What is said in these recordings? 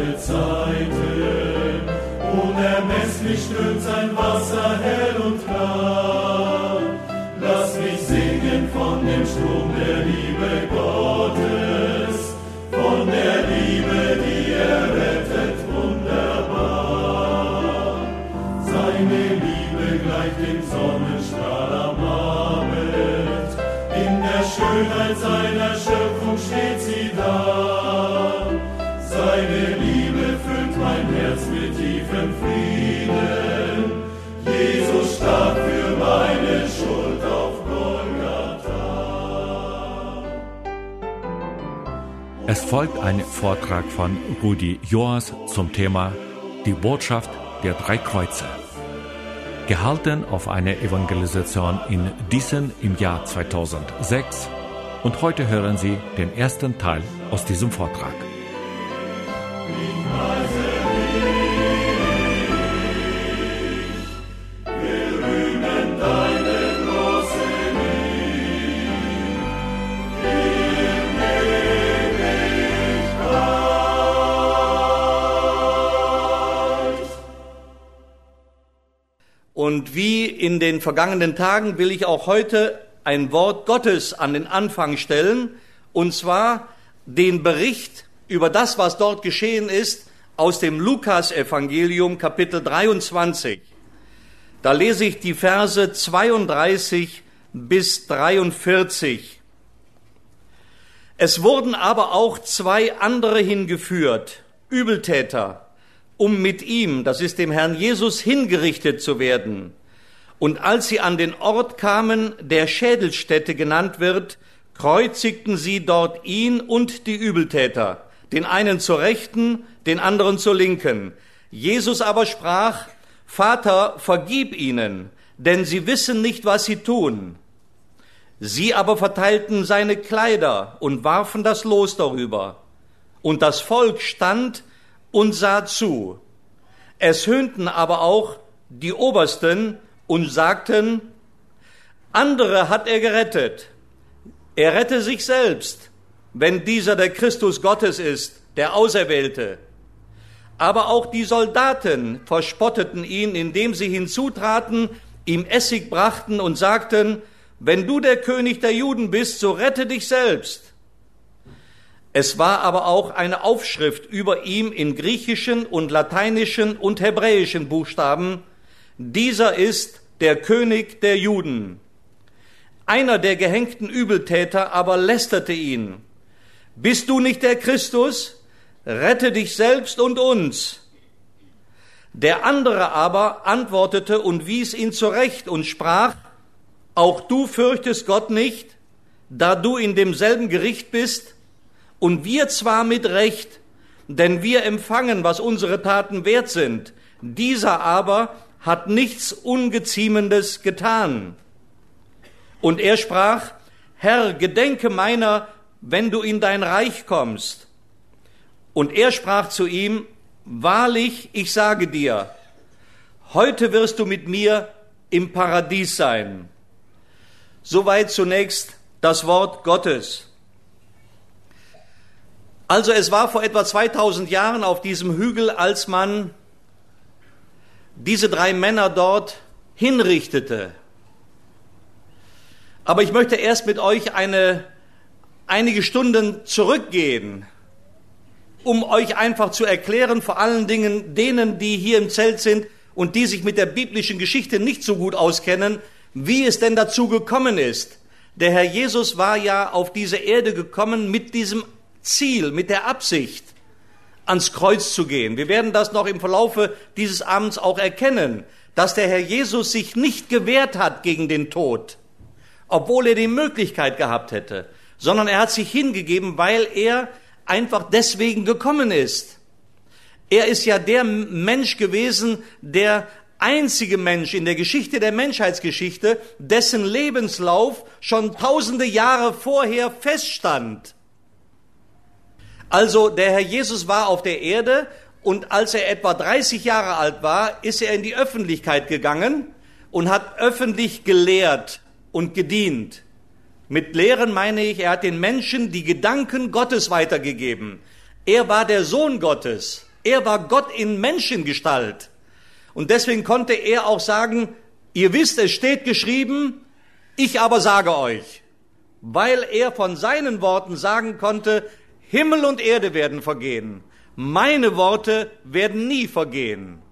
alle Zeiten. Unermesslich strömt sein Wasser hell und klar. Lass mich singen von dem Strom der Liebe Gottes, von der Liebe, die er rettet, wunderbar. Seine Liebe gleicht dem Sonnenstrahl am Abend, in der Schönheit seiner Schöpfung steht folgt ein Vortrag von Rudi Joas zum Thema Die Botschaft der drei Kreuze. Gehalten auf einer Evangelisation in Diesen im Jahr 2006 und heute hören Sie den ersten Teil aus diesem Vortrag. Und wie in den vergangenen Tagen will ich auch heute ein Wort Gottes an den Anfang stellen, und zwar den Bericht über das, was dort geschehen ist, aus dem Lukas-Evangelium Kapitel 23. Da lese ich die Verse 32 bis 43. Es wurden aber auch zwei andere hingeführt, Übeltäter, um mit ihm, das ist dem Herrn Jesus, hingerichtet zu werden. Und als sie an den Ort kamen, der Schädelstätte genannt wird, kreuzigten sie dort ihn und die Übeltäter, den einen zur Rechten, den anderen zur Linken. Jesus aber sprach, Vater, vergib ihnen, denn sie wissen nicht, was sie tun. Sie aber verteilten seine Kleider und warfen das Los darüber. Und das Volk stand und sah zu. Es höhnten aber auch die Obersten und sagten, andere hat er gerettet. Er rette sich selbst, wenn dieser der Christus Gottes ist, der Auserwählte. Aber auch die Soldaten verspotteten ihn, indem sie hinzutraten, ihm Essig brachten und sagten, wenn du der König der Juden bist, so rette dich selbst. Es war aber auch eine Aufschrift über ihm in griechischen und lateinischen und hebräischen Buchstaben. Dieser ist der König der Juden. Einer der gehängten Übeltäter aber lästerte ihn. Bist du nicht der Christus? Rette dich selbst und uns. Der andere aber antwortete und wies ihn zurecht und sprach, auch du fürchtest Gott nicht, da du in demselben Gericht bist, und wir zwar mit Recht, denn wir empfangen, was unsere Taten wert sind. Dieser aber hat nichts Ungeziemendes getan. Und er sprach, Herr, gedenke meiner, wenn du in dein Reich kommst. Und er sprach zu ihm, Wahrlich, ich sage dir, heute wirst du mit mir im Paradies sein. Soweit zunächst das Wort Gottes. Also es war vor etwa 2000 Jahren auf diesem Hügel, als man diese drei Männer dort hinrichtete. Aber ich möchte erst mit euch eine, einige Stunden zurückgehen, um euch einfach zu erklären, vor allen Dingen denen, die hier im Zelt sind und die sich mit der biblischen Geschichte nicht so gut auskennen, wie es denn dazu gekommen ist. Der Herr Jesus war ja auf diese Erde gekommen mit diesem Ziel, mit der Absicht, ans Kreuz zu gehen. Wir werden das noch im Verlaufe dieses Abends auch erkennen, dass der Herr Jesus sich nicht gewehrt hat gegen den Tod, obwohl er die Möglichkeit gehabt hätte, sondern er hat sich hingegeben, weil er einfach deswegen gekommen ist. Er ist ja der Mensch gewesen, der einzige Mensch in der Geschichte der Menschheitsgeschichte, dessen Lebenslauf schon tausende Jahre vorher feststand. Also der Herr Jesus war auf der Erde und als er etwa 30 Jahre alt war, ist er in die Öffentlichkeit gegangen und hat öffentlich gelehrt und gedient. Mit Lehren meine ich, er hat den Menschen die Gedanken Gottes weitergegeben. Er war der Sohn Gottes. Er war Gott in Menschengestalt. Und deswegen konnte er auch sagen, ihr wisst, es steht geschrieben, ich aber sage euch. Weil er von seinen Worten sagen konnte, Himmel und Erde werden vergehen. Meine Worte werden nie vergehen.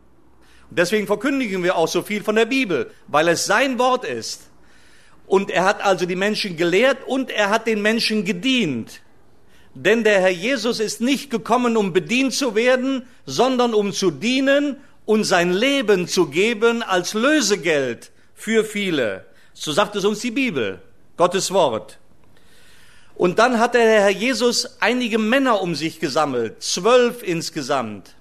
Und deswegen verkündigen wir auch so viel von der Bibel, weil es sein Wort ist. Und er hat also die Menschen gelehrt und er hat den Menschen gedient. Denn der Herr Jesus ist nicht gekommen, um bedient zu werden, sondern um zu dienen und sein Leben zu geben als Lösegeld für viele. So sagt es uns die Bibel, Gottes Wort. Und dann hat der Herr Jesus einige Männer um sich gesammelt, zwölf insgesamt.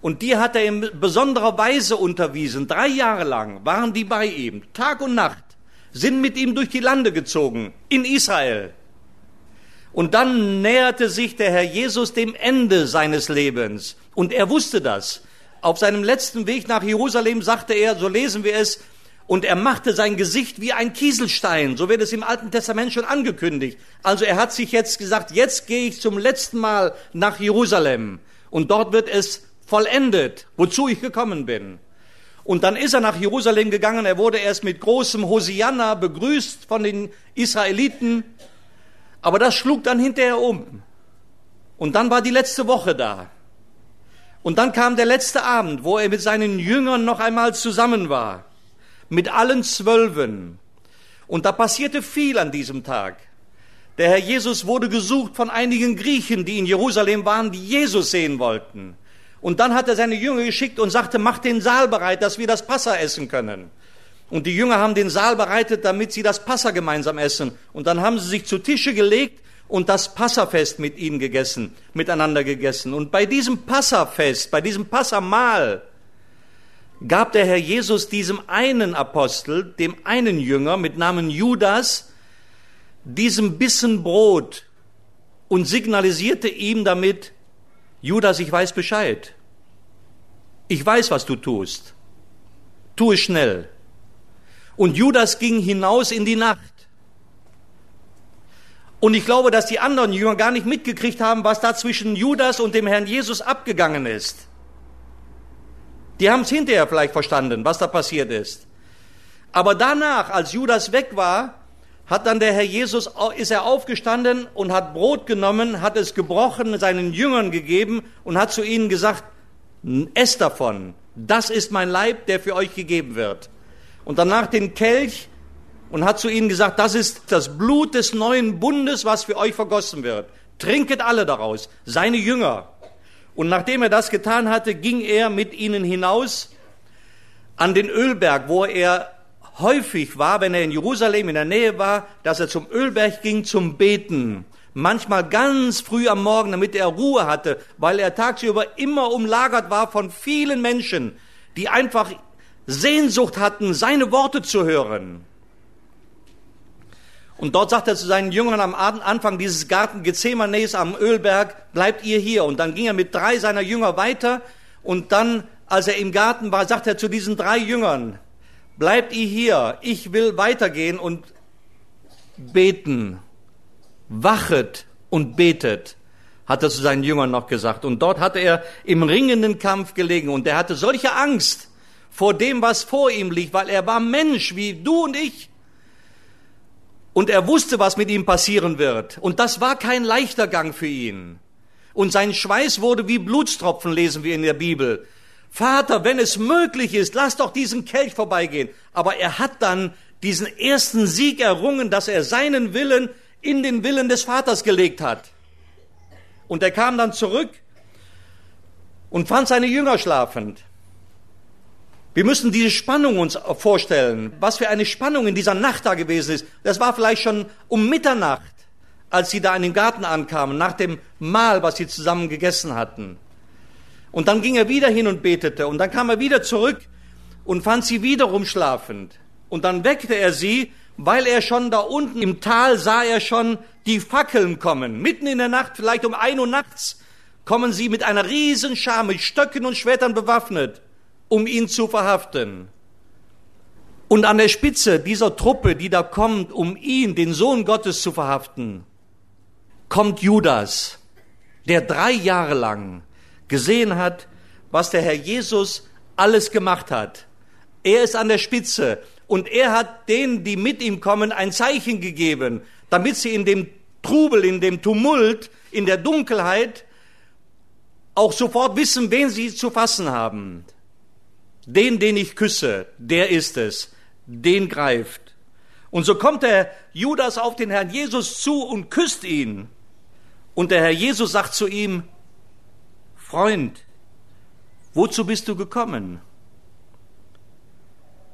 Und die hat er in besonderer Weise unterwiesen. Drei Jahre lang waren die bei ihm, Tag und Nacht, sind mit ihm durch die Lande gezogen, in Israel. Und dann näherte sich der Herr Jesus dem Ende seines Lebens. Und er wusste das. Auf seinem letzten Weg nach Jerusalem sagte er, so lesen wir es, und er machte sein Gesicht wie ein Kieselstein. So wird es im Alten Testament schon angekündigt. Also er hat sich jetzt gesagt, jetzt gehe ich zum letzten Mal nach Jerusalem. Und dort wird es vollendet, wozu ich gekommen bin. Und dann ist er nach Jerusalem gegangen. Er wurde erst mit großem Hosianna begrüßt von den Israeliten. Aber das schlug dann hinterher um. Und dann war die letzte Woche da. Und dann kam der letzte Abend, wo er mit seinen Jüngern noch einmal zusammen war mit allen Zwölfen. Und da passierte viel an diesem Tag. Der Herr Jesus wurde gesucht von einigen Griechen, die in Jerusalem waren, die Jesus sehen wollten. Und dann hat er seine Jünger geschickt und sagte, macht den Saal bereit, dass wir das Passa essen können. Und die Jünger haben den Saal bereitet, damit sie das Passa gemeinsam essen. Und dann haben sie sich zu Tische gelegt und das Passafest mit ihnen gegessen, miteinander gegessen. Und bei diesem Passafest, bei diesem Passamahl, gab der Herr Jesus diesem einen Apostel, dem einen Jünger mit Namen Judas, diesem Bissen Brot und signalisierte ihm damit, Judas, ich weiß Bescheid. Ich weiß, was du tust. Tu es schnell. Und Judas ging hinaus in die Nacht. Und ich glaube, dass die anderen Jünger gar nicht mitgekriegt haben, was da zwischen Judas und dem Herrn Jesus abgegangen ist. Die haben es hinterher vielleicht verstanden, was da passiert ist. Aber danach, als Judas weg war, hat dann der Herr Jesus, ist er aufgestanden und hat Brot genommen, hat es gebrochen, seinen Jüngern gegeben und hat zu ihnen gesagt, esst davon, das ist mein Leib, der für euch gegeben wird. Und danach den Kelch und hat zu ihnen gesagt, das ist das Blut des neuen Bundes, was für euch vergossen wird. Trinket alle daraus, seine Jünger. Und nachdem er das getan hatte, ging er mit ihnen hinaus an den Ölberg, wo er häufig war, wenn er in Jerusalem in der Nähe war, dass er zum Ölberg ging zum Beten. Manchmal ganz früh am Morgen, damit er Ruhe hatte, weil er tagsüber immer umlagert war von vielen Menschen, die einfach Sehnsucht hatten, seine Worte zu hören. Und dort sagt er zu seinen Jüngern am Anfang dieses Garten Gethsemanes am Ölberg, bleibt ihr hier. Und dann ging er mit drei seiner Jünger weiter. Und dann, als er im Garten war, sagt er zu diesen drei Jüngern, bleibt ihr hier, ich will weitergehen und beten. Wachet und betet, hat er zu seinen Jüngern noch gesagt. Und dort hat er im ringenden Kampf gelegen. Und er hatte solche Angst vor dem, was vor ihm liegt, weil er war Mensch wie du und ich. Und er wusste, was mit ihm passieren wird. Und das war kein leichter Gang für ihn. Und sein Schweiß wurde wie Blutstropfen, lesen wir in der Bibel. Vater, wenn es möglich ist, lass doch diesen Kelch vorbeigehen. Aber er hat dann diesen ersten Sieg errungen, dass er seinen Willen in den Willen des Vaters gelegt hat. Und er kam dann zurück und fand seine Jünger schlafend. Wir müssen diese Spannung uns vorstellen, was für eine Spannung in dieser Nacht da gewesen ist. Das war vielleicht schon um Mitternacht, als sie da in den Garten ankamen, nach dem Mahl, was sie zusammen gegessen hatten. Und dann ging er wieder hin und betete und dann kam er wieder zurück und fand sie wiederum schlafend. Und dann weckte er sie, weil er schon da unten im Tal sah er schon die Fackeln kommen. Mitten in der Nacht, vielleicht um ein Uhr nachts, kommen sie mit einer riesen Schar, mit Stöcken und Schwertern bewaffnet um ihn zu verhaften. Und an der Spitze dieser Truppe, die da kommt, um ihn, den Sohn Gottes, zu verhaften, kommt Judas, der drei Jahre lang gesehen hat, was der Herr Jesus alles gemacht hat. Er ist an der Spitze und er hat denen, die mit ihm kommen, ein Zeichen gegeben, damit sie in dem Trubel, in dem Tumult, in der Dunkelheit auch sofort wissen, wen sie zu fassen haben. Den, den ich küsse, der ist es, den greift. Und so kommt der Judas auf den Herrn Jesus zu und küsst ihn. Und der Herr Jesus sagt zu ihm, Freund, wozu bist du gekommen?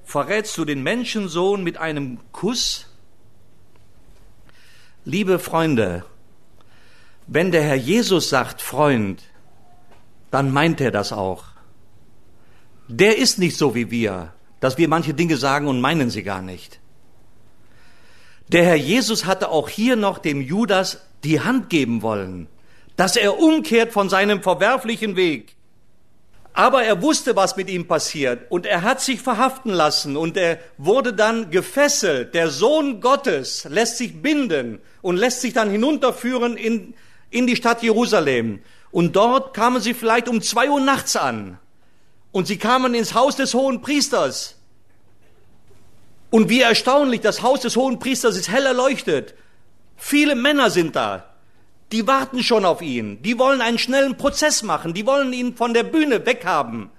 Verrätst du den Menschensohn mit einem Kuss? Liebe Freunde, wenn der Herr Jesus sagt Freund, dann meint er das auch. Der ist nicht so wie wir, dass wir manche Dinge sagen und meinen sie gar nicht. Der Herr Jesus hatte auch hier noch dem Judas die Hand geben wollen, dass er umkehrt von seinem verwerflichen Weg. Aber er wusste, was mit ihm passiert und er hat sich verhaften lassen und er wurde dann gefesselt. Der Sohn Gottes lässt sich binden und lässt sich dann hinunterführen in, in die Stadt Jerusalem. Und dort kamen sie vielleicht um zwei Uhr nachts an und sie kamen ins Haus des hohen Priesters. Und wie erstaunlich, das Haus des hohen Priesters ist hell erleuchtet. Viele Männer sind da. Die warten schon auf ihn. Die wollen einen schnellen Prozess machen. Die wollen ihn von der Bühne weghaben,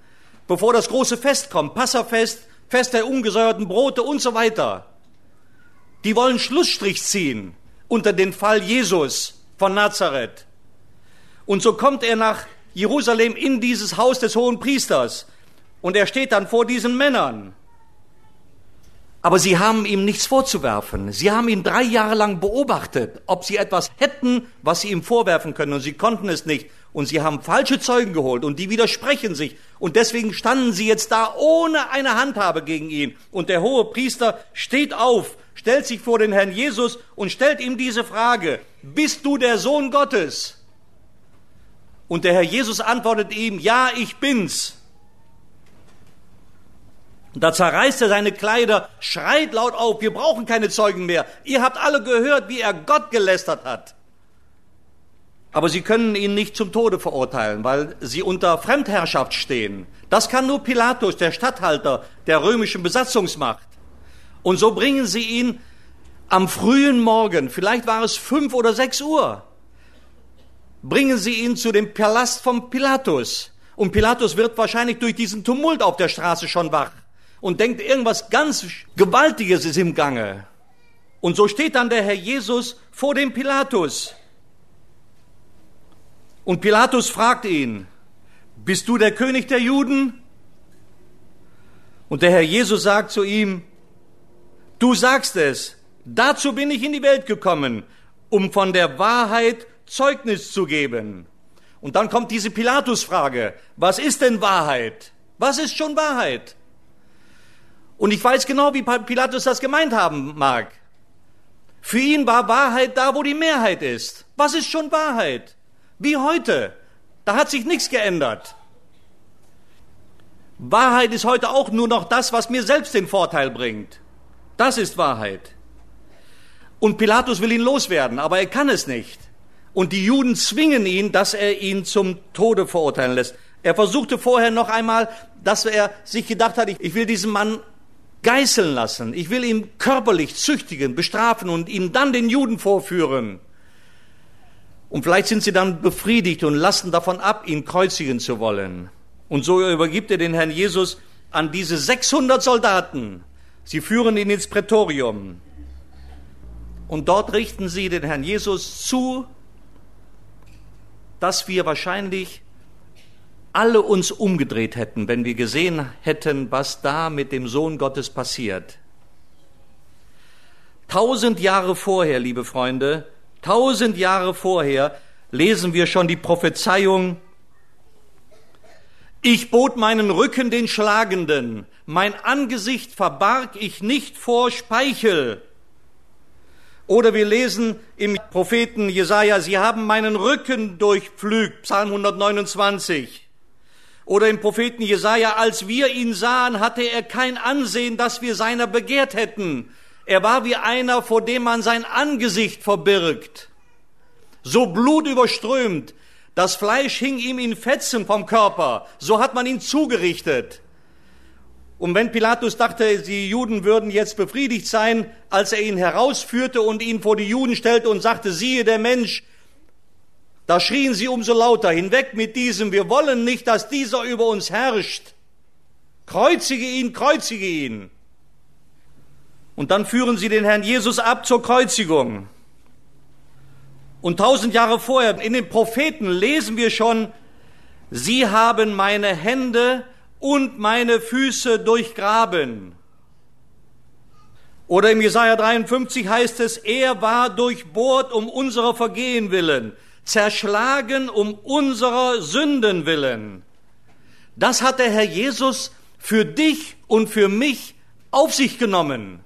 bevor das große Fest kommt. Passafest, Fest der ungesäuerten Brote und so weiter. Die wollen Schlussstrich ziehen unter den Fall Jesus von Nazareth. Und so kommt er nach Jerusalem in dieses Haus des hohen Priesters. Und er steht dann vor diesen Männern. Aber sie haben ihm nichts vorzuwerfen. Sie haben ihn drei Jahre lang beobachtet, ob sie etwas hätten, was sie ihm vorwerfen können, und sie konnten es nicht. Und sie haben falsche Zeugen geholt, und die widersprechen sich. Und deswegen standen sie jetzt da ohne eine Handhabe gegen ihn. Und der hohe Priester steht auf, stellt sich vor den Herrn Jesus und stellt ihm diese Frage, bist du der Sohn Gottes? Und der Herr Jesus antwortet ihm, ja, ich bin's. Und da zerreißt er seine Kleider, schreit laut auf, wir brauchen keine Zeugen mehr. Ihr habt alle gehört, wie er Gott gelästert hat. Aber sie können ihn nicht zum Tode verurteilen, weil sie unter Fremdherrschaft stehen. Das kann nur Pilatus, der Statthalter der römischen Besatzungsmacht. Und so bringen sie ihn am frühen Morgen, vielleicht war es fünf oder sechs Uhr, bringen sie ihn zu dem Palast von Pilatus. Und Pilatus wird wahrscheinlich durch diesen Tumult auf der Straße schon wach und denkt, irgendwas ganz Gewaltiges ist im Gange. Und so steht dann der Herr Jesus vor dem Pilatus. Und Pilatus fragt ihn, bist du der König der Juden? Und der Herr Jesus sagt zu ihm, du sagst es, dazu bin ich in die Welt gekommen, um von der Wahrheit Zeugnis zu geben. Und dann kommt diese Pilatus-Frage, was ist denn Wahrheit? Was ist schon Wahrheit? Und ich weiß genau, wie Pilatus das gemeint haben mag. Für ihn war Wahrheit da, wo die Mehrheit ist. Was ist schon Wahrheit? Wie heute. Da hat sich nichts geändert. Wahrheit ist heute auch nur noch das, was mir selbst den Vorteil bringt. Das ist Wahrheit. Und Pilatus will ihn loswerden, aber er kann es nicht. Und die Juden zwingen ihn, dass er ihn zum Tode verurteilen lässt. Er versuchte vorher noch einmal, dass er sich gedacht hat, ich will diesen Mann geißeln lassen. Ich will ihn körperlich züchtigen, bestrafen und ihn dann den Juden vorführen. Und vielleicht sind sie dann befriedigt und lassen davon ab, ihn kreuzigen zu wollen. Und so übergibt er den Herrn Jesus an diese 600 Soldaten. Sie führen ihn ins Prätorium. Und dort richten sie den Herrn Jesus zu, dass wir wahrscheinlich alle uns umgedreht hätten, wenn wir gesehen hätten, was da mit dem Sohn Gottes passiert. Tausend Jahre vorher, liebe Freunde, tausend Jahre vorher lesen wir schon die Prophezeiung, ich bot meinen Rücken den Schlagenden, mein Angesicht verbarg ich nicht vor Speichel. Oder wir lesen im Propheten Jesaja, sie haben meinen Rücken durchpflügt, Psalm 129. Oder im Propheten Jesaja, als wir ihn sahen, hatte er kein Ansehen, dass wir seiner begehrt hätten. Er war wie einer, vor dem man sein Angesicht verbirgt. So blutüberströmt, Das Fleisch hing ihm in Fetzen vom Körper. So hat man ihn zugerichtet. Und wenn Pilatus dachte, die Juden würden jetzt befriedigt sein, als er ihn herausführte und ihn vor die Juden stellte und sagte, siehe der Mensch, da schrien sie umso lauter, hinweg mit diesem, wir wollen nicht, dass dieser über uns herrscht. Kreuzige ihn, kreuzige ihn. Und dann führen sie den Herrn Jesus ab zur Kreuzigung. Und tausend Jahre vorher, in den Propheten lesen wir schon, sie haben meine Hände und meine Füße durchgraben. Oder im Jesaja 53 heißt es, er war durchbohrt um unserer Vergehen willen, zerschlagen um unserer Sünden willen. Das hat der Herr Jesus für dich und für mich auf sich genommen.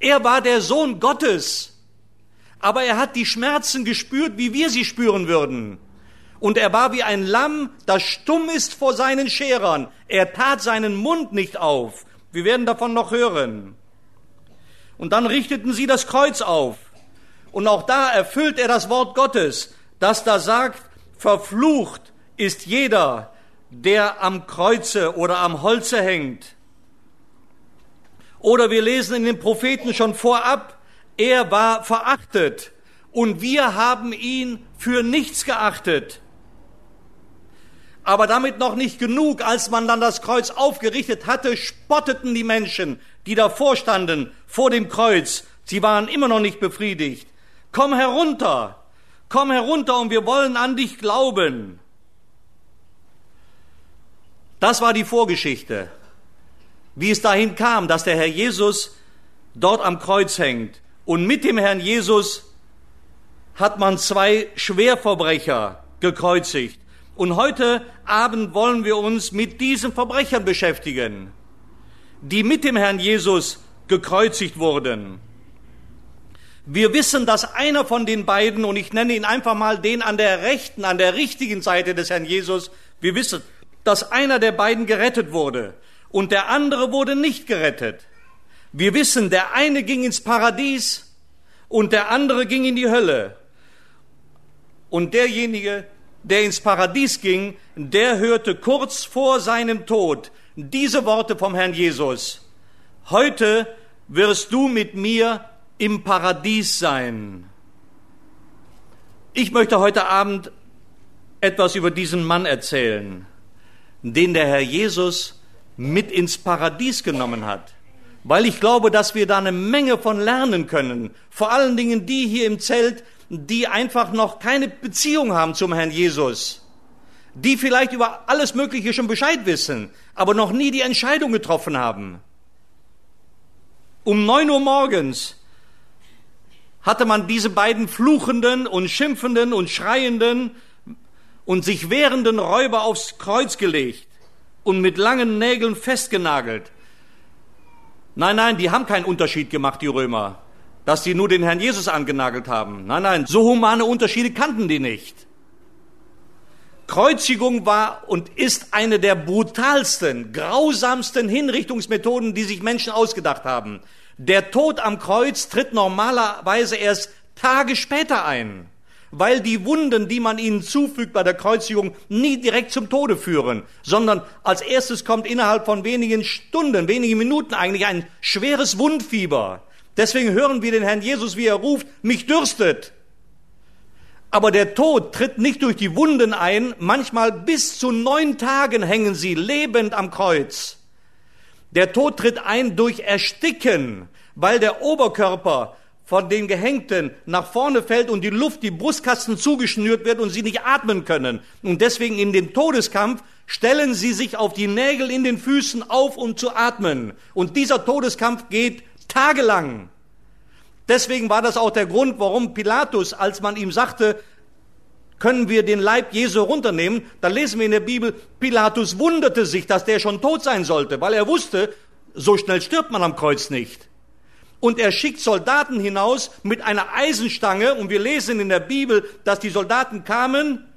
Er war der Sohn Gottes, aber er hat die Schmerzen gespürt, wie wir sie spüren würden. Und er war wie ein Lamm, das stumm ist vor seinen Scherern. Er tat seinen Mund nicht auf. Wir werden davon noch hören. Und dann richteten sie das Kreuz auf. Und auch da erfüllt er das Wort Gottes, das da sagt, verflucht ist jeder, der am Kreuze oder am Holze hängt. Oder wir lesen in den Propheten schon vorab, er war verachtet und wir haben ihn für nichts geachtet. Aber damit noch nicht genug, als man dann das Kreuz aufgerichtet hatte, spotteten die Menschen, die davor standen, vor dem Kreuz. Sie waren immer noch nicht befriedigt. Komm herunter, komm herunter und wir wollen an dich glauben. Das war die Vorgeschichte, wie es dahin kam, dass der Herr Jesus dort am Kreuz hängt. Und mit dem Herrn Jesus hat man zwei Schwerverbrecher gekreuzigt. Und heute Abend wollen wir uns mit diesen Verbrechern beschäftigen, die mit dem Herrn Jesus gekreuzigt wurden. Wir wissen, dass einer von den beiden, und ich nenne ihn einfach mal den an der rechten, an der richtigen Seite des Herrn Jesus, wir wissen, dass einer der beiden gerettet wurde und der andere wurde nicht gerettet. Wir wissen, der eine ging ins Paradies und der andere ging in die Hölle. Und derjenige, der ins Paradies ging, der hörte kurz vor seinem Tod diese Worte vom Herrn Jesus. Heute wirst du mit mir im Paradies sein. Ich möchte heute Abend etwas über diesen Mann erzählen den der Herr Jesus mit ins Paradies genommen hat. Weil ich glaube, dass wir da eine Menge von lernen können. Vor allen Dingen die hier im Zelt, die einfach noch keine Beziehung haben zum Herrn Jesus. Die vielleicht über alles Mögliche schon Bescheid wissen, aber noch nie die Entscheidung getroffen haben. Um neun Uhr morgens hatte man diese beiden fluchenden und schimpfenden und schreienden und sich wehrenden Räuber aufs Kreuz gelegt und mit langen Nägeln festgenagelt. Nein, nein, die haben keinen Unterschied gemacht, die Römer, dass sie nur den Herrn Jesus angenagelt haben. Nein, nein, so humane Unterschiede kannten die nicht. Kreuzigung war und ist eine der brutalsten, grausamsten Hinrichtungsmethoden, die sich Menschen ausgedacht haben. Der Tod am Kreuz tritt normalerweise erst Tage später ein weil die Wunden, die man ihnen zufügt bei der Kreuzigung, nie direkt zum Tode führen, sondern als erstes kommt innerhalb von wenigen Stunden, wenigen Minuten eigentlich ein schweres Wundfieber. Deswegen hören wir den Herrn Jesus, wie er ruft, mich dürstet. Aber der Tod tritt nicht durch die Wunden ein, manchmal bis zu neun Tagen hängen sie lebend am Kreuz. Der Tod tritt ein durch Ersticken, weil der Oberkörper von den Gehängten nach vorne fällt und die Luft, die Brustkasten zugeschnürt wird und sie nicht atmen können. Und deswegen in dem Todeskampf stellen sie sich auf die Nägel in den Füßen auf, um zu atmen. Und dieser Todeskampf geht tagelang. Deswegen war das auch der Grund, warum Pilatus, als man ihm sagte, können wir den Leib Jesu runternehmen, da lesen wir in der Bibel, Pilatus wunderte sich, dass der schon tot sein sollte, weil er wusste, so schnell stirbt man am Kreuz nicht. Und er schickt Soldaten hinaus mit einer Eisenstange. Und wir lesen in der Bibel, dass die Soldaten kamen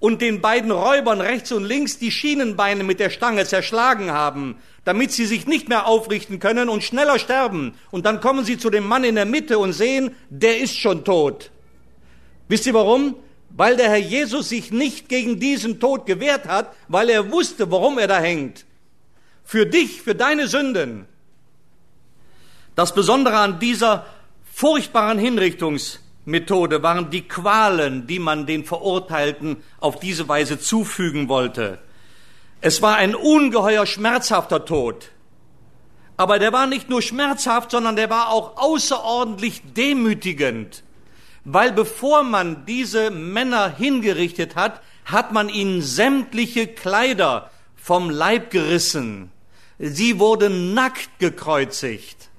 und den beiden Räubern rechts und links die Schienenbeine mit der Stange zerschlagen haben, damit sie sich nicht mehr aufrichten können und schneller sterben. Und dann kommen sie zu dem Mann in der Mitte und sehen, der ist schon tot. Wisst ihr warum? weil der Herr Jesus sich nicht gegen diesen Tod gewehrt hat, weil er wusste, warum er da hängt. Für dich, für deine Sünden. Das Besondere an dieser furchtbaren Hinrichtungsmethode waren die Qualen, die man den Verurteilten auf diese Weise zufügen wollte. Es war ein ungeheuer schmerzhafter Tod. Aber der war nicht nur schmerzhaft, sondern der war auch außerordentlich demütigend. Weil bevor man diese Männer hingerichtet hat, hat man ihnen sämtliche Kleider vom Leib gerissen. Sie wurden nackt gekreuzigt.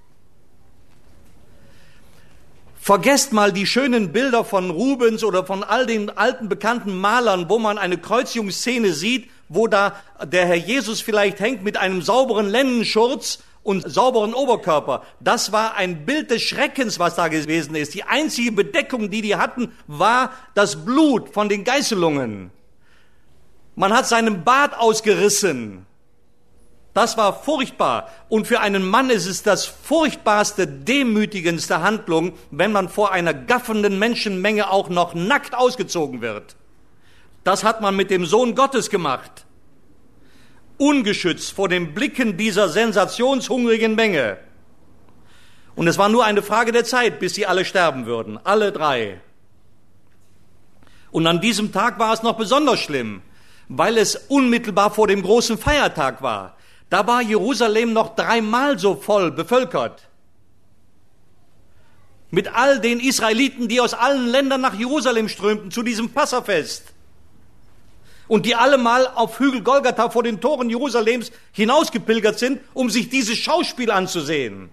Vergesst mal die schönen Bilder von Rubens oder von all den alten bekannten Malern, wo man eine Kreuzigungsszene sieht, wo da der Herr Jesus vielleicht hängt mit einem sauberen Lennenschurz und sauberen Oberkörper. Das war ein Bild des Schreckens, was da gewesen ist. Die einzige Bedeckung, die die hatten, war das Blut von den Geißelungen. Man hat seinen Bart ausgerissen. Das war furchtbar. Und für einen Mann ist es das furchtbarste, demütigendste Handlung, wenn man vor einer gaffenden Menschenmenge auch noch nackt ausgezogen wird. Das hat man mit dem Sohn Gottes gemacht ungeschützt vor den Blicken dieser sensationshungrigen Menge. Und es war nur eine Frage der Zeit, bis sie alle sterben würden, alle drei. Und an diesem Tag war es noch besonders schlimm, weil es unmittelbar vor dem großen Feiertag war. Da war Jerusalem noch dreimal so voll bevölkert. Mit all den Israeliten, die aus allen Ländern nach Jerusalem strömten zu diesem Passafest und die alle mal auf Hügel Golgatha vor den Toren Jerusalems hinausgepilgert sind, um sich dieses Schauspiel anzusehen.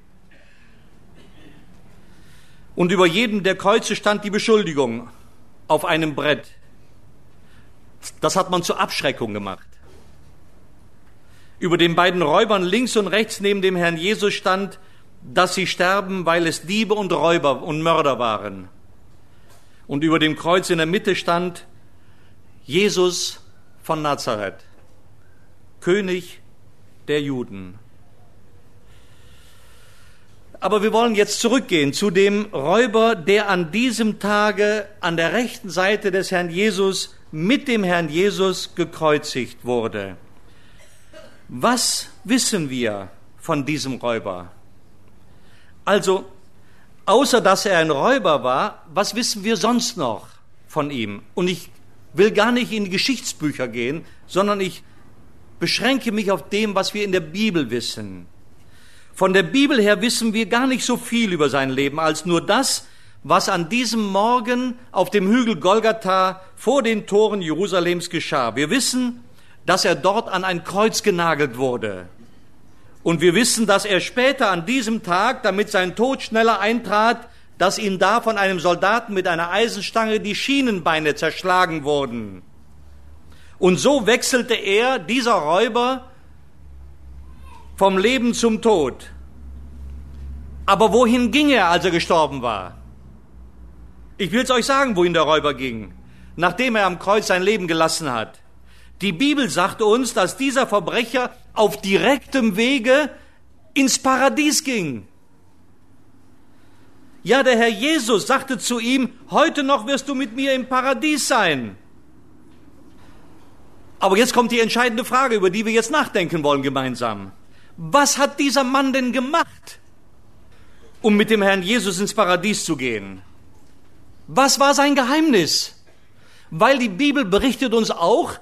Und über jedem der Kreuze stand die Beschuldigung auf einem Brett. Das hat man zur Abschreckung gemacht. Über den beiden Räubern links und rechts neben dem Herrn Jesus stand, dass sie sterben, weil es Diebe und Räuber und Mörder waren. Und über dem Kreuz in der Mitte stand, Jesus von Nazareth, König der Juden. Aber wir wollen jetzt zurückgehen zu dem Räuber, der an diesem Tage an der rechten Seite des Herrn Jesus mit dem Herrn Jesus gekreuzigt wurde. Was wissen wir von diesem Räuber? Also, außer dass er ein Räuber war, was wissen wir sonst noch von ihm? Und ich will gar nicht in die Geschichtsbücher gehen, sondern ich beschränke mich auf dem, was wir in der Bibel wissen. Von der Bibel her wissen wir gar nicht so viel über sein Leben, als nur das, was an diesem Morgen auf dem Hügel Golgatha vor den Toren Jerusalems geschah. Wir wissen, dass er dort an ein Kreuz genagelt wurde. Und wir wissen, dass er später an diesem Tag, damit sein Tod schneller eintrat, dass ihm da von einem Soldaten mit einer Eisenstange die Schienenbeine zerschlagen wurden. Und so wechselte er, dieser Räuber, vom Leben zum Tod. Aber wohin ging er, als er gestorben war? Ich will es euch sagen, wohin der Räuber ging, nachdem er am Kreuz sein Leben gelassen hat. Die Bibel sagt uns, dass dieser Verbrecher auf direktem Wege ins Paradies ging. Ja, der Herr Jesus sagte zu ihm, heute noch wirst du mit mir im Paradies sein. Aber jetzt kommt die entscheidende Frage, über die wir jetzt nachdenken wollen gemeinsam. Was hat dieser Mann denn gemacht, um mit dem Herrn Jesus ins Paradies zu gehen? Was war sein Geheimnis? Weil die Bibel berichtet uns auch,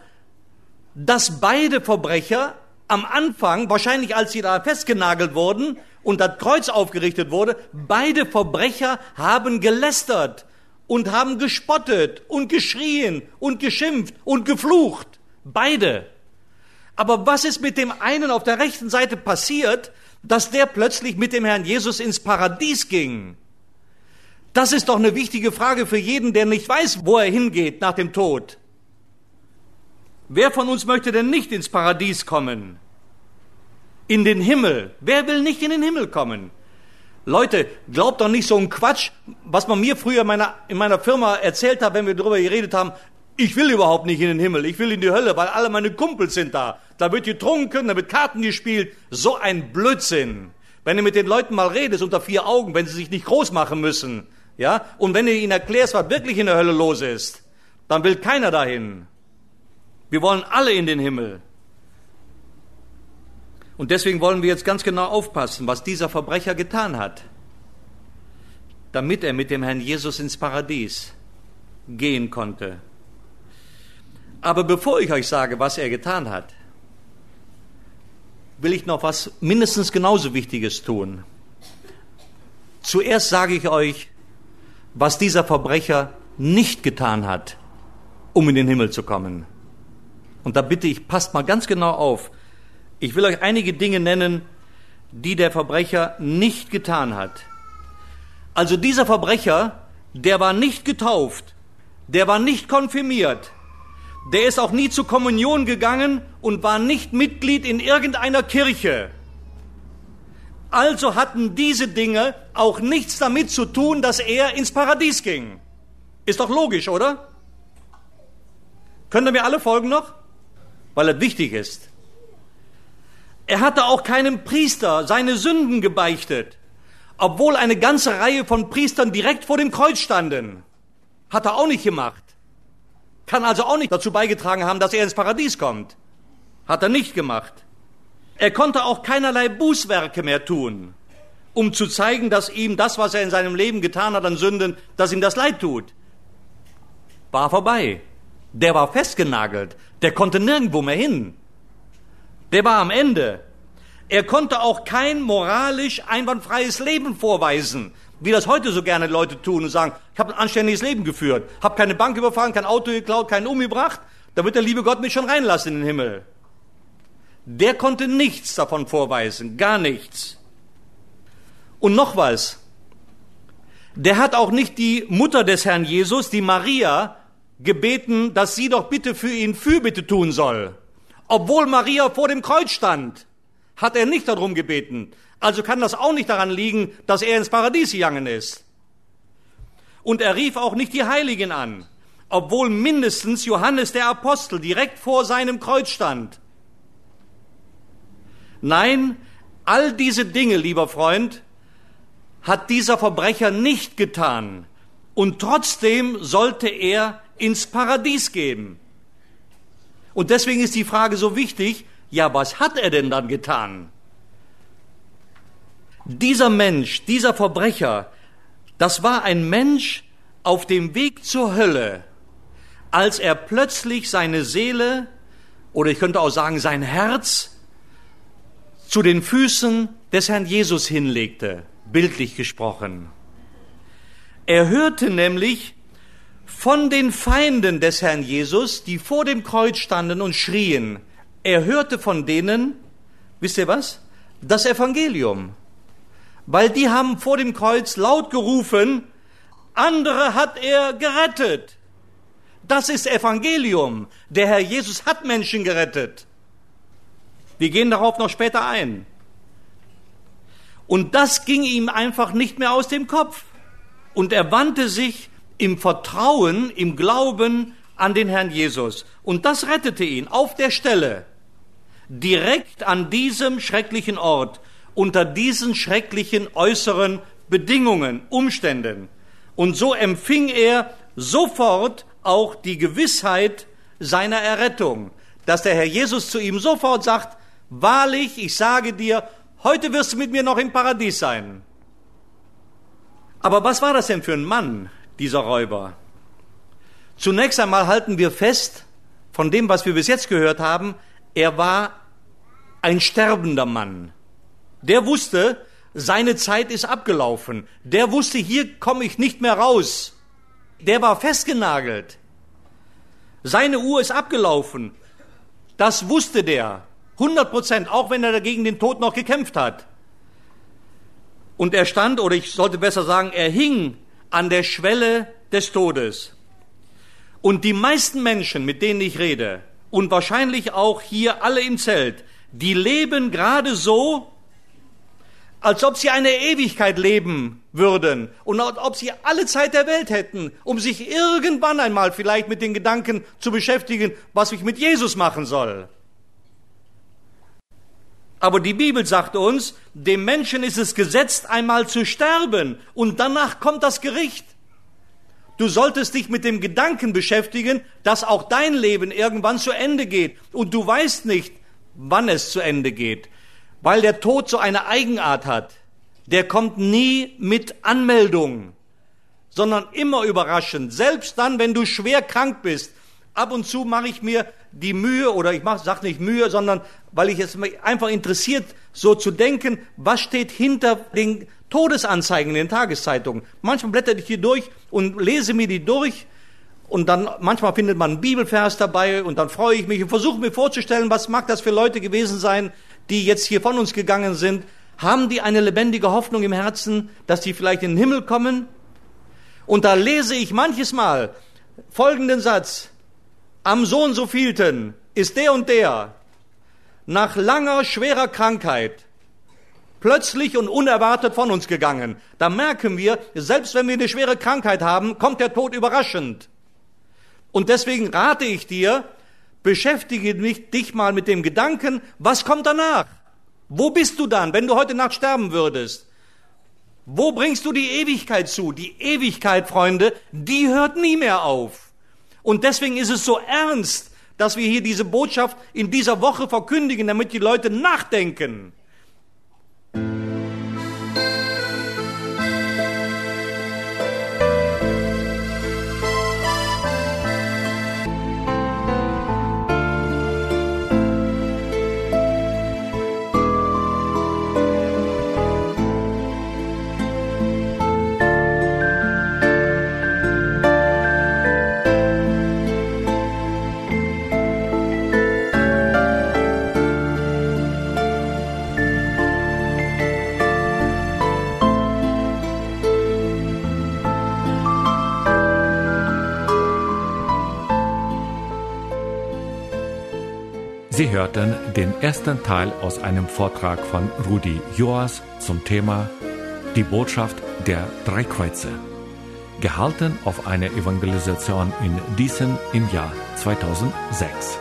dass beide Verbrecher am Anfang, wahrscheinlich als sie da festgenagelt wurden, und das Kreuz aufgerichtet wurde, beide Verbrecher haben gelästert und haben gespottet und geschrien und geschimpft und geflucht. Beide. Aber was ist mit dem einen auf der rechten Seite passiert, dass der plötzlich mit dem Herrn Jesus ins Paradies ging? Das ist doch eine wichtige Frage für jeden, der nicht weiß, wo er hingeht nach dem Tod. Wer von uns möchte denn nicht ins Paradies kommen? in den Himmel. Wer will nicht in den Himmel kommen? Leute, glaubt doch nicht so ein Quatsch, was man mir früher in meiner, in meiner Firma erzählt hat, wenn wir darüber geredet haben. Ich will überhaupt nicht in den Himmel, ich will in die Hölle, weil alle meine Kumpels sind da. Da wird getrunken, da wird Karten gespielt. So ein Blödsinn. Wenn du mit den Leuten mal redest unter vier Augen, wenn sie sich nicht groß machen müssen, ja, und wenn du ihnen erklärst, was wirklich in der Hölle los ist, dann will keiner dahin. Wir wollen alle in den Himmel. Und deswegen wollen wir jetzt ganz genau aufpassen, was dieser Verbrecher getan hat, damit er mit dem Herrn Jesus ins Paradies gehen konnte. Aber bevor ich euch sage, was er getan hat, will ich noch was mindestens genauso Wichtiges tun. Zuerst sage ich euch, was dieser Verbrecher nicht getan hat, um in den Himmel zu kommen. Und da bitte ich, passt mal ganz genau auf. Ich will euch einige Dinge nennen, die der Verbrecher nicht getan hat. Also dieser Verbrecher, der war nicht getauft, der war nicht konfirmiert, der ist auch nie zur Kommunion gegangen und war nicht Mitglied in irgendeiner Kirche. Also hatten diese Dinge auch nichts damit zu tun, dass er ins Paradies ging. Ist doch logisch, oder? Können mir alle folgen noch? Weil es wichtig ist. Er hatte auch keinem Priester seine Sünden gebeichtet, obwohl eine ganze Reihe von Priestern direkt vor dem Kreuz standen. Hat er auch nicht gemacht. Kann also auch nicht dazu beigetragen haben, dass er ins Paradies kommt. Hat er nicht gemacht. Er konnte auch keinerlei Bußwerke mehr tun, um zu zeigen, dass ihm das, was er in seinem Leben getan hat an Sünden, dass ihm das leid tut. War vorbei. Der war festgenagelt. Der konnte nirgendwo mehr hin. Der war am Ende. Er konnte auch kein moralisch einwandfreies Leben vorweisen, wie das heute so gerne Leute tun und sagen, ich habe ein anständiges Leben geführt, habe keine Bank überfahren, kein Auto geklaut, keinen umgebracht, da wird der liebe Gott mich schon reinlassen in den Himmel. Der konnte nichts davon vorweisen, gar nichts. Und noch was. Der hat auch nicht die Mutter des Herrn Jesus, die Maria, gebeten, dass sie doch bitte für ihn Fürbitte tun soll. Obwohl Maria vor dem Kreuz stand, hat er nicht darum gebeten. Also kann das auch nicht daran liegen, dass er ins Paradies gegangen ist. Und er rief auch nicht die Heiligen an, obwohl mindestens Johannes der Apostel direkt vor seinem Kreuz stand. Nein, all diese Dinge, lieber Freund, hat dieser Verbrecher nicht getan. Und trotzdem sollte er ins Paradies gehen. Und deswegen ist die Frage so wichtig, ja, was hat er denn dann getan? Dieser Mensch, dieser Verbrecher, das war ein Mensch auf dem Weg zur Hölle, als er plötzlich seine Seele, oder ich könnte auch sagen sein Herz, zu den Füßen des Herrn Jesus hinlegte, bildlich gesprochen. Er hörte nämlich von den Feinden des Herrn Jesus, die vor dem Kreuz standen und schrien. Er hörte von denen, wisst ihr was? Das Evangelium. Weil die haben vor dem Kreuz laut gerufen, andere hat er gerettet. Das ist Evangelium. Der Herr Jesus hat Menschen gerettet. Wir gehen darauf noch später ein. Und das ging ihm einfach nicht mehr aus dem Kopf. Und er wandte sich im Vertrauen, im Glauben an den Herrn Jesus. Und das rettete ihn auf der Stelle, direkt an diesem schrecklichen Ort, unter diesen schrecklichen äußeren Bedingungen, Umständen. Und so empfing er sofort auch die Gewissheit seiner Errettung, dass der Herr Jesus zu ihm sofort sagt, wahrlich, ich sage dir, heute wirst du mit mir noch im Paradies sein. Aber was war das denn für ein Mann, dieser Räuber. Zunächst einmal halten wir fest, von dem, was wir bis jetzt gehört haben, er war ein sterbender Mann. Der wusste, seine Zeit ist abgelaufen. Der wusste, hier komme ich nicht mehr raus. Der war festgenagelt. Seine Uhr ist abgelaufen. Das wusste der. 100 Prozent, auch wenn er dagegen den Tod noch gekämpft hat. Und er stand, oder ich sollte besser sagen, er hing an der Schwelle des Todes. Und die meisten Menschen, mit denen ich rede, und wahrscheinlich auch hier alle im Zelt, die leben gerade so, als ob sie eine Ewigkeit leben würden und als ob sie alle Zeit der Welt hätten, um sich irgendwann einmal vielleicht mit den Gedanken zu beschäftigen, was ich mit Jesus machen soll. Aber die Bibel sagt uns, dem Menschen ist es gesetzt, einmal zu sterben und danach kommt das Gericht. Du solltest dich mit dem Gedanken beschäftigen, dass auch dein Leben irgendwann zu Ende geht. Und du weißt nicht, wann es zu Ende geht, weil der Tod so eine Eigenart hat. Der kommt nie mit Anmeldung, sondern immer überraschend. Selbst dann, wenn du schwer krank bist. Ab und zu mache ich mir die Mühe, oder ich mache, sag nicht Mühe, sondern weil ich es einfach interessiert, so zu denken, was steht hinter den Todesanzeigen in den Tageszeitungen. Manchmal blätter ich die durch und lese mir die durch und dann manchmal findet man einen Bibelvers dabei und dann freue ich mich und versuche mir vorzustellen, was mag das für Leute gewesen sein, die jetzt hier von uns gegangen sind. Haben die eine lebendige Hoffnung im Herzen, dass die vielleicht in den Himmel kommen? Und da lese ich manches Mal folgenden Satz. Am so und so vielten ist der und der nach langer, schwerer Krankheit plötzlich und unerwartet von uns gegangen. Da merken wir, selbst wenn wir eine schwere Krankheit haben, kommt der Tod überraschend. Und deswegen rate ich dir, beschäftige dich mal mit dem Gedanken, was kommt danach? Wo bist du dann, wenn du heute Nacht sterben würdest? Wo bringst du die Ewigkeit zu? Die Ewigkeit, Freunde, die hört nie mehr auf. Und deswegen ist es so ernst, dass wir hier diese Botschaft in dieser Woche verkündigen, damit die Leute nachdenken. Hörten den ersten Teil aus einem Vortrag von Rudi Joas zum Thema Die Botschaft der drei Kreuze, gehalten auf einer Evangelisation in Diesen im Jahr 2006.